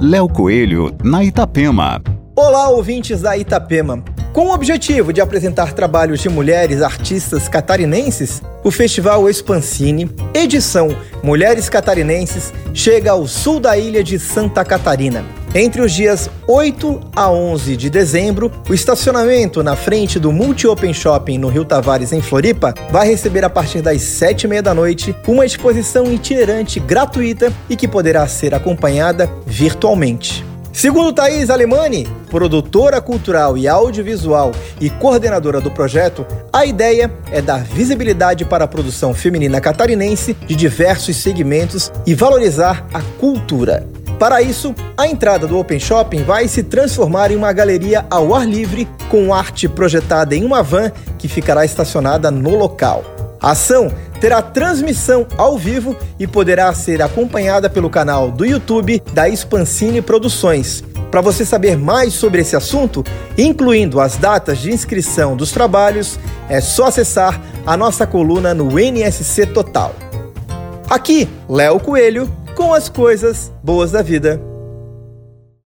Léo Coelho, na Itapema. Olá, ouvintes da Itapema. Com o objetivo de apresentar trabalhos de mulheres artistas catarinenses, o Festival Expancine, edição Mulheres Catarinenses, chega ao sul da ilha de Santa Catarina. Entre os dias 8 a 11 de dezembro, o estacionamento na frente do Multi Open Shopping no Rio Tavares, em Floripa, vai receber a partir das 7 e meia da noite uma exposição itinerante gratuita e que poderá ser acompanhada virtualmente. Segundo Thaís Alemani, produtora cultural e audiovisual e coordenadora do projeto, a ideia é dar visibilidade para a produção feminina catarinense de diversos segmentos e valorizar a cultura. Para isso, a entrada do Open Shopping vai se transformar em uma galeria ao ar livre com arte projetada em uma van que ficará estacionada no local. A ação terá transmissão ao vivo e poderá ser acompanhada pelo canal do YouTube da Expancine Produções. Para você saber mais sobre esse assunto, incluindo as datas de inscrição dos trabalhos, é só acessar a nossa coluna no NSC Total. Aqui, Léo Coelho com as coisas boas da vida.